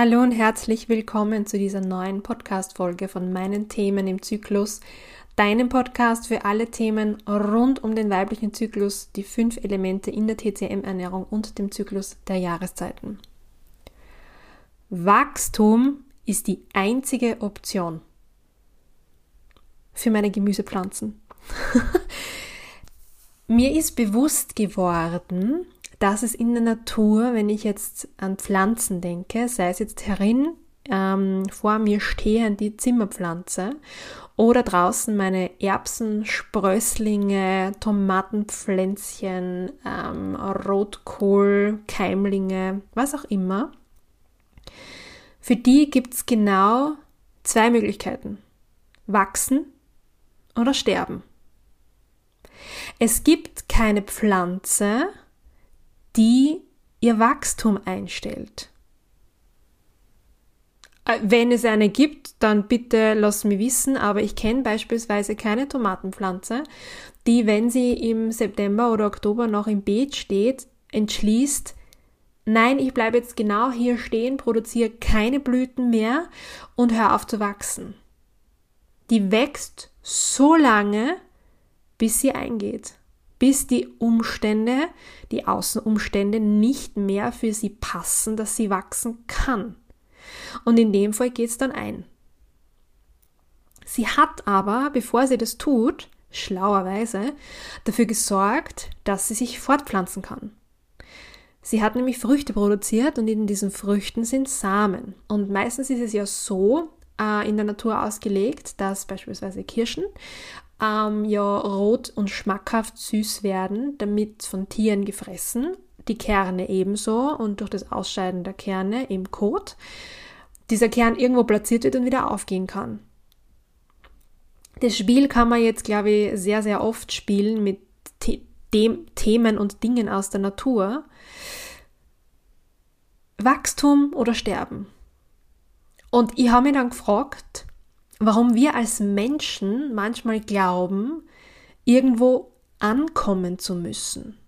Hallo und herzlich willkommen zu dieser neuen Podcast-Folge von meinen Themen im Zyklus, deinem Podcast für alle Themen rund um den weiblichen Zyklus, die fünf Elemente in der TCM-Ernährung und dem Zyklus der Jahreszeiten. Wachstum ist die einzige Option für meine Gemüsepflanzen. Mir ist bewusst geworden, dass es in der Natur, wenn ich jetzt an Pflanzen denke, sei es jetzt herin, ähm, vor mir stehen die Zimmerpflanze oder draußen meine Erbsen, Sprösslinge, Tomatenpflänzchen, ähm, Rotkohl, Keimlinge, was auch immer. Für die gibt es genau zwei Möglichkeiten. Wachsen oder sterben. Es gibt keine Pflanze, die ihr Wachstum einstellt. Äh, wenn es eine gibt, dann bitte lass mich wissen, aber ich kenne beispielsweise keine Tomatenpflanze, die, wenn sie im September oder Oktober noch im Beet steht, entschließt, nein, ich bleibe jetzt genau hier stehen, produziere keine Blüten mehr und hör auf zu wachsen. Die wächst so lange, bis sie eingeht bis die Umstände, die Außenumstände nicht mehr für sie passen, dass sie wachsen kann. Und in dem Fall geht es dann ein. Sie hat aber, bevor sie das tut, schlauerweise, dafür gesorgt, dass sie sich fortpflanzen kann. Sie hat nämlich Früchte produziert und in diesen Früchten sind Samen. Und meistens ist es ja so äh, in der Natur ausgelegt, dass beispielsweise Kirschen ähm, ja rot und schmackhaft süß werden, damit von Tieren gefressen. Die Kerne ebenso und durch das Ausscheiden der Kerne im Kot dieser Kern irgendwo platziert wird und wieder aufgehen kann. Das Spiel kann man jetzt, glaube ich, sehr, sehr oft spielen mit The Themen und Dingen aus der Natur. Wachstum oder Sterben. Und ich habe mich dann gefragt, warum wir als Menschen manchmal glauben, irgendwo ankommen zu müssen.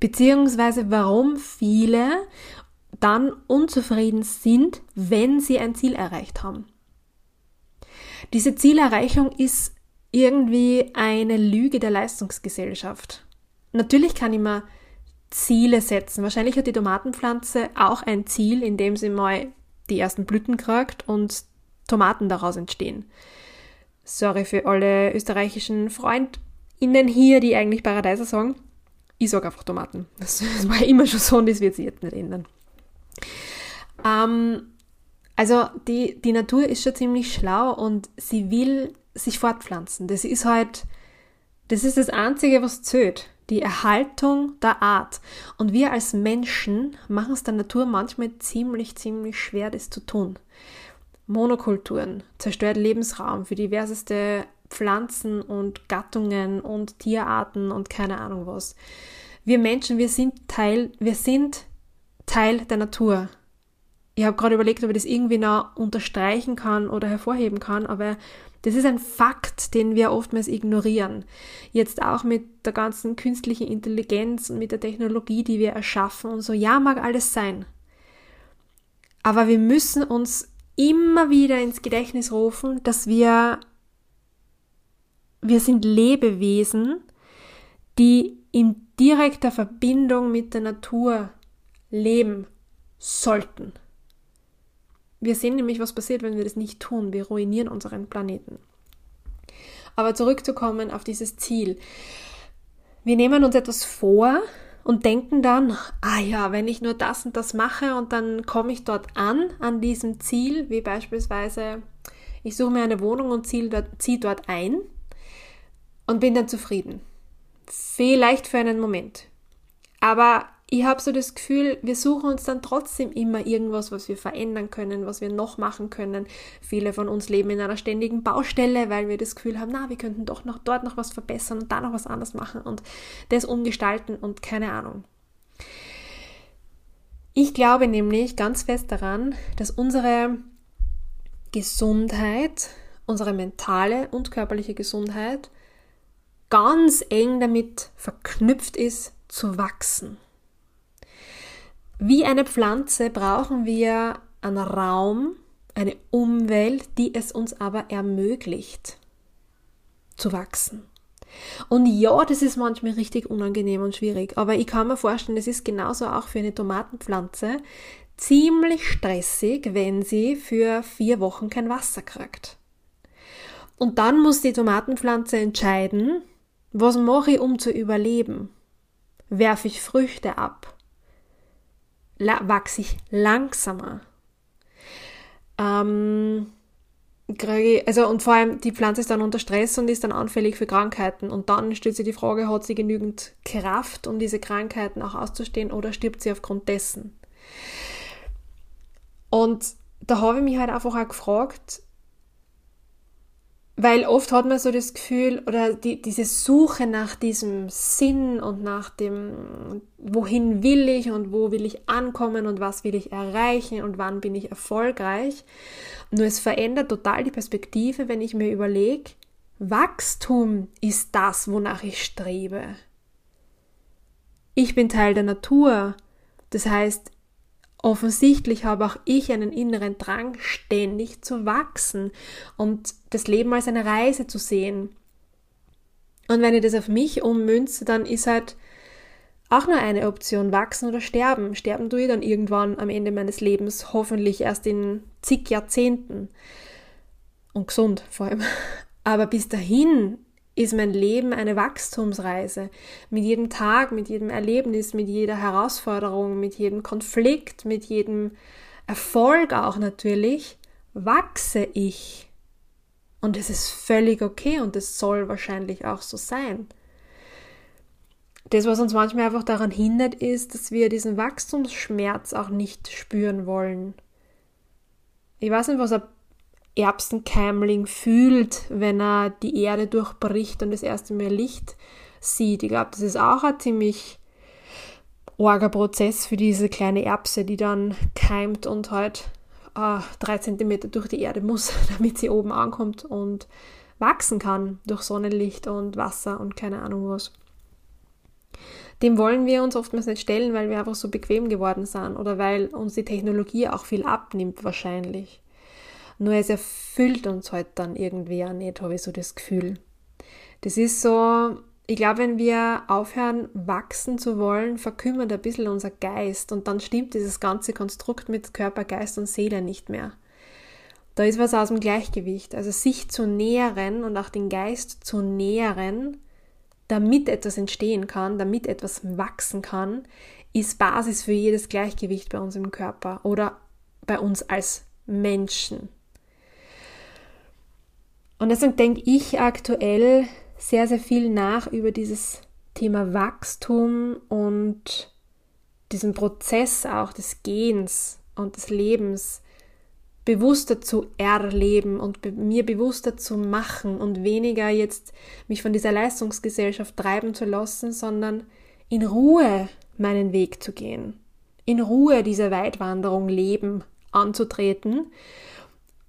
Beziehungsweise warum viele dann unzufrieden sind, wenn sie ein Ziel erreicht haben. Diese Zielerreichung ist irgendwie eine Lüge der Leistungsgesellschaft. Natürlich kann ich mir Ziele setzen. Wahrscheinlich hat die Tomatenpflanze auch ein Ziel, indem sie mal die ersten Blüten kriegt und Tomaten daraus entstehen. Sorry für alle österreichischen FreundInnen hier, die eigentlich Paradeiser sagen. Ich sage einfach Tomaten. Das, das war immer schon so und das wird sich jetzt nicht ändern. Ähm, also die, die Natur ist schon ziemlich schlau und sie will sich fortpflanzen. Das ist halt, das ist das Einzige, was zählt. Die Erhaltung der Art. Und wir als Menschen machen es der Natur manchmal ziemlich, ziemlich schwer, das zu tun. Monokulturen, zerstört Lebensraum für diverseste Pflanzen und Gattungen und Tierarten und keine Ahnung was. Wir Menschen, wir sind Teil, wir sind Teil der Natur. Ich habe gerade überlegt, ob ich das irgendwie noch unterstreichen kann oder hervorheben kann, aber das ist ein Fakt, den wir oftmals ignorieren. Jetzt auch mit der ganzen künstlichen Intelligenz und mit der Technologie, die wir erschaffen und so. Ja, mag alles sein. Aber wir müssen uns immer wieder ins Gedächtnis rufen, dass wir, wir sind Lebewesen, die in direkter Verbindung mit der Natur leben sollten. Wir sehen nämlich, was passiert, wenn wir das nicht tun. Wir ruinieren unseren Planeten. Aber zurückzukommen auf dieses Ziel. Wir nehmen uns etwas vor, und denken dann, ah ja, wenn ich nur das und das mache und dann komme ich dort an, an diesem Ziel, wie beispielsweise, ich suche mir eine Wohnung und ziehe dort, ziehe dort ein und bin dann zufrieden. Vielleicht für einen Moment. Aber ich habe so das Gefühl, wir suchen uns dann trotzdem immer irgendwas, was wir verändern können, was wir noch machen können. Viele von uns leben in einer ständigen Baustelle, weil wir das Gefühl haben, na, wir könnten doch noch dort noch was verbessern und da noch was anders machen und das umgestalten und keine Ahnung. Ich glaube nämlich ganz fest daran, dass unsere Gesundheit, unsere mentale und körperliche Gesundheit ganz eng damit verknüpft ist, zu wachsen. Wie eine Pflanze brauchen wir einen Raum, eine Umwelt, die es uns aber ermöglicht zu wachsen. Und ja, das ist manchmal richtig unangenehm und schwierig, aber ich kann mir vorstellen, es ist genauso auch für eine Tomatenpflanze ziemlich stressig, wenn sie für vier Wochen kein Wasser kriegt. Und dann muss die Tomatenpflanze entscheiden, was mache ich, um zu überleben? Werfe ich Früchte ab? Wachse ich langsamer? Ähm, also und vor allem die Pflanze ist dann unter Stress und ist dann anfällig für Krankheiten und dann stellt sich die Frage, hat sie genügend Kraft, um diese Krankheiten auch auszustehen oder stirbt sie aufgrund dessen? Und da habe ich mich halt einfach auch gefragt, weil oft hat man so das Gefühl oder die, diese Suche nach diesem Sinn und nach dem, wohin will ich und wo will ich ankommen und was will ich erreichen und wann bin ich erfolgreich. Nur es verändert total die Perspektive, wenn ich mir überlege, Wachstum ist das, wonach ich strebe. Ich bin Teil der Natur. Das heißt, Offensichtlich habe auch ich einen inneren Drang, ständig zu wachsen und das Leben als eine Reise zu sehen. Und wenn ich das auf mich ummünze, dann ist halt auch nur eine Option, wachsen oder sterben. Sterben tue ich dann irgendwann am Ende meines Lebens, hoffentlich erst in zig Jahrzehnten. Und gesund vor allem. Aber bis dahin ist mein Leben eine Wachstumsreise. Mit jedem Tag, mit jedem Erlebnis, mit jeder Herausforderung, mit jedem Konflikt, mit jedem Erfolg auch natürlich, wachse ich. Und es ist völlig okay und es soll wahrscheinlich auch so sein. Das, was uns manchmal einfach daran hindert, ist, dass wir diesen Wachstumsschmerz auch nicht spüren wollen. Ich weiß nicht, was ein Erbsenkeimling fühlt, wenn er die Erde durchbricht und das erste Mal Licht sieht. Ich glaube, das ist auch ein ziemlich arger Prozess für diese kleine Erbse, die dann keimt und halt äh, drei Zentimeter durch die Erde muss, damit sie oben ankommt und wachsen kann durch Sonnenlicht und Wasser und keine Ahnung was. Dem wollen wir uns oftmals nicht stellen, weil wir einfach so bequem geworden sind oder weil uns die Technologie auch viel abnimmt wahrscheinlich. Nur es erfüllt uns halt dann irgendwie auch nicht, habe ich so das Gefühl. Das ist so, ich glaube, wenn wir aufhören, wachsen zu wollen, verkümmert ein bisschen unser Geist und dann stimmt dieses ganze Konstrukt mit Körper, Geist und Seele nicht mehr. Da ist was aus dem Gleichgewicht. Also sich zu nähren und auch den Geist zu nähren, damit etwas entstehen kann, damit etwas wachsen kann, ist Basis für jedes Gleichgewicht bei uns im Körper oder bei uns als Menschen. Und deswegen denke ich aktuell sehr, sehr viel nach über dieses Thema Wachstum und diesen Prozess auch des Gehens und des Lebens bewusster zu erleben und be mir bewusster zu machen und weniger jetzt mich von dieser Leistungsgesellschaft treiben zu lassen, sondern in Ruhe meinen Weg zu gehen, in Ruhe diese Weitwanderung leben anzutreten.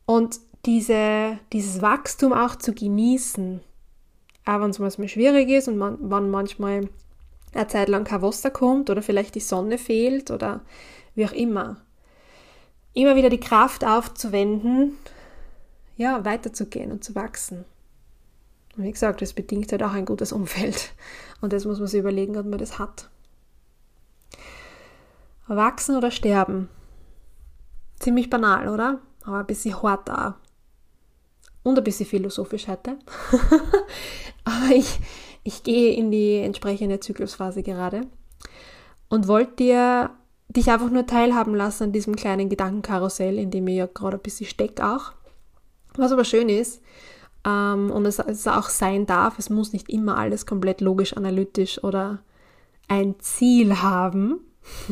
Und diese, dieses Wachstum auch zu genießen. Auch wenn es manchmal schwierig ist und man, wenn manchmal eine Zeit lang kein Wasser kommt oder vielleicht die Sonne fehlt oder wie auch immer. Immer wieder die Kraft aufzuwenden, ja, weiterzugehen und zu wachsen. Und wie gesagt, das bedingt halt auch ein gutes Umfeld. Und das muss man sich überlegen, ob man das hat. Wachsen oder sterben? Ziemlich banal, oder? Aber ein bisschen hart auch und ein bisschen philosophisch heute. Aber ich, ich gehe in die entsprechende Zyklusphase gerade und wollte dir dich einfach nur teilhaben lassen an diesem kleinen Gedankenkarussell, in dem ich ja gerade ein bisschen stecke auch. Was aber schön ist ähm, und es, es auch sein darf, es muss nicht immer alles komplett logisch, analytisch oder ein Ziel haben.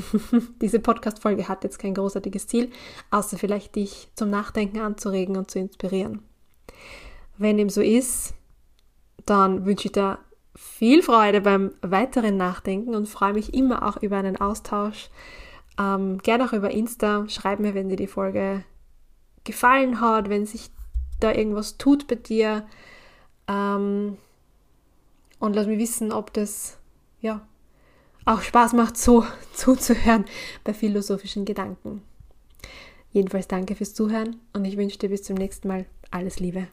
Diese Podcast-Folge hat jetzt kein großartiges Ziel, außer vielleicht dich zum Nachdenken anzuregen und zu inspirieren. Wenn dem so ist, dann wünsche ich dir viel Freude beim weiteren Nachdenken und freue mich immer auch über einen Austausch. Ähm, gerne auch über Insta. Schreib mir, wenn dir die Folge gefallen hat, wenn sich da irgendwas tut bei dir. Ähm, und lass mich wissen, ob das ja auch Spaß macht, so zuzuhören bei philosophischen Gedanken. Jedenfalls danke fürs Zuhören und ich wünsche dir bis zum nächsten Mal alles Liebe.